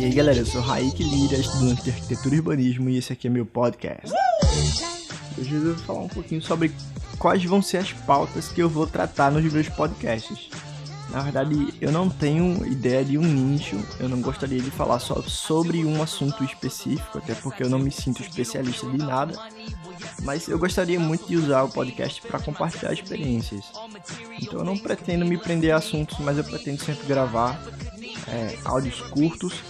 E aí galera, eu sou Raik Lira, estudante de arquitetura e urbanismo e esse aqui é meu podcast. Hoje eu vou falar um pouquinho sobre quais vão ser as pautas que eu vou tratar nos meus podcasts. Na verdade, eu não tenho ideia de um nicho, eu não gostaria de falar só sobre um assunto específico, até porque eu não me sinto especialista de nada, mas eu gostaria muito de usar o podcast para compartilhar experiências. Então eu não pretendo me prender a assuntos, mas eu pretendo sempre gravar é, áudios curtos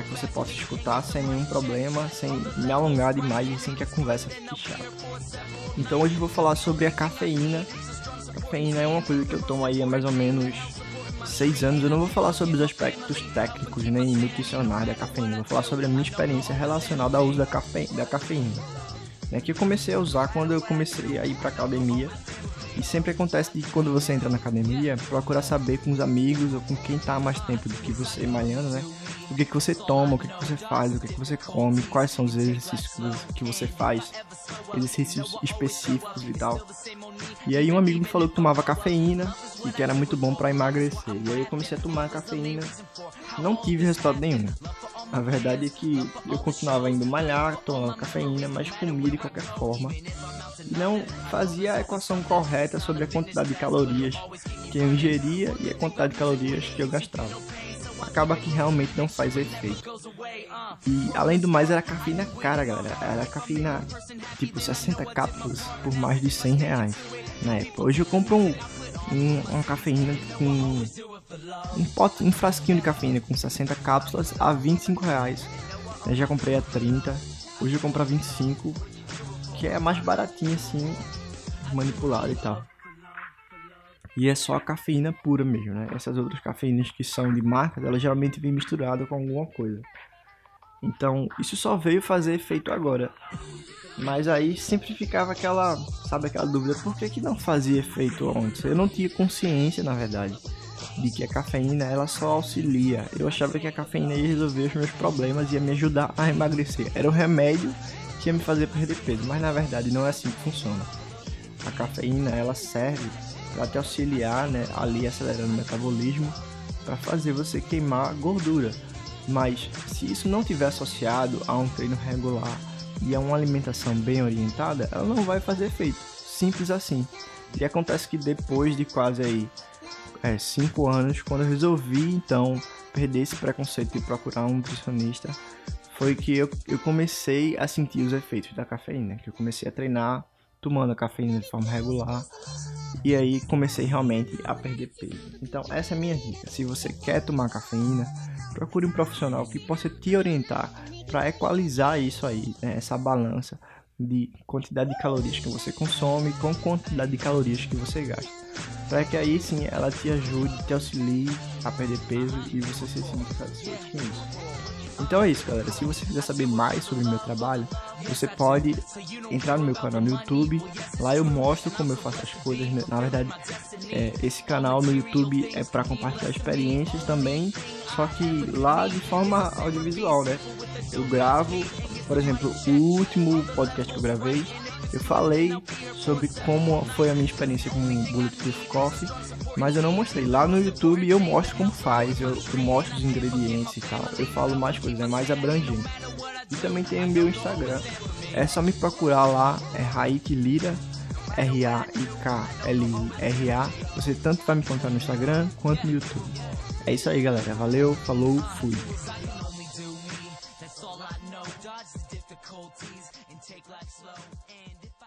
que você possa escutar sem nenhum problema, sem me alongar demais e sem que a conversa fique chata. Então hoje vou falar sobre a cafeína cafeína é uma coisa que eu tomo aí há mais ou menos seis anos. Eu não vou falar sobre os aspectos técnicos nem nutricionais da cafeína. Vou falar sobre a minha experiência relacionada ao uso da, cafe... da cafeína. Né, que eu comecei a usar quando eu comecei a ir para academia. E sempre acontece de quando você entra na academia, procurar saber com os amigos ou com quem há mais tempo do que você malhando, né? O que, que você toma, o que, que você faz, o que, que você come, quais são os exercícios que você faz, exercícios específicos e tal. E aí um amigo me falou que tomava cafeína e que era muito bom para emagrecer. E aí eu comecei a tomar cafeína, não tive resultado nenhum. A verdade é que eu continuava indo malhar, tomando cafeína, mas comia de qualquer forma. E não fazia a equação correta sobre a quantidade de calorias que eu ingeria e a quantidade de calorias que eu gastava. Acaba que realmente não faz efeito. E além do mais, era cafeína cara, galera. Era cafeína tipo 60 cápsulas por mais de 100 reais na época. Hoje eu compro um, um, uma cafeína com um, pote, um frasquinho de cafeína com 60 cápsulas a 25 reais. Eu já comprei a 30, hoje eu compro a 25, que é mais baratinho assim, manipulado e tal. E é só a cafeína pura mesmo, né? Essas outras cafeínas que são de marcas, elas geralmente vêm misturadas com alguma coisa. Então, isso só veio fazer efeito agora. Mas aí sempre ficava aquela, sabe, aquela dúvida, por que, que não fazia efeito antes? Eu não tinha consciência, na verdade, de que a cafeína ela só auxilia. Eu achava que a cafeína ia resolver os meus problemas, ia me ajudar a emagrecer. Era o remédio que ia me fazer perder peso, mas na verdade não é assim que funciona. A cafeína ela serve para te auxiliar, né, ali acelerando o metabolismo, para fazer você queimar gordura. Mas se isso não tiver associado a um treino regular e a uma alimentação bem orientada, ela não vai fazer efeito. Simples assim. E acontece que depois de quase aí 5 é, anos, quando eu resolvi então perder esse preconceito de procurar um nutricionista, foi que eu, eu comecei a sentir os efeitos da cafeína, que eu comecei a treinar tomando a cafeína de forma regular e aí comecei realmente a perder peso. Então essa é a minha dica. Se você quer tomar cafeína, procure um profissional que possa te orientar para equalizar isso aí, né? essa balança de quantidade de calorias que você consome com quantidade de calorias que você gasta. Para que aí sim ela te ajude, te auxilie a perder peso e você se sinta satisfeito com isso. Então é isso, galera. Se você quiser saber mais sobre o meu trabalho, você pode entrar no meu canal no YouTube. Lá eu mostro como eu faço as coisas. Né? Na verdade, é, esse canal no YouTube é para compartilhar experiências também, só que lá de forma audiovisual, né? Eu gravo, por exemplo, o último podcast que eu gravei, eu falei sobre como foi a minha experiência com o Bulletproof Coffee mas eu não mostrei. Lá no YouTube eu mostro como faz, eu, eu mostro os ingredientes e tal. Eu falo mais coisas, é mais abrangente. E também tem o meu Instagram. É só me procurar lá, é Raik Lira, R-A-I-K-L-I-R-A. Você tanto vai me encontrar no Instagram quanto no YouTube. É isso aí, galera. Valeu, falou, fui. difficulties and take life slow and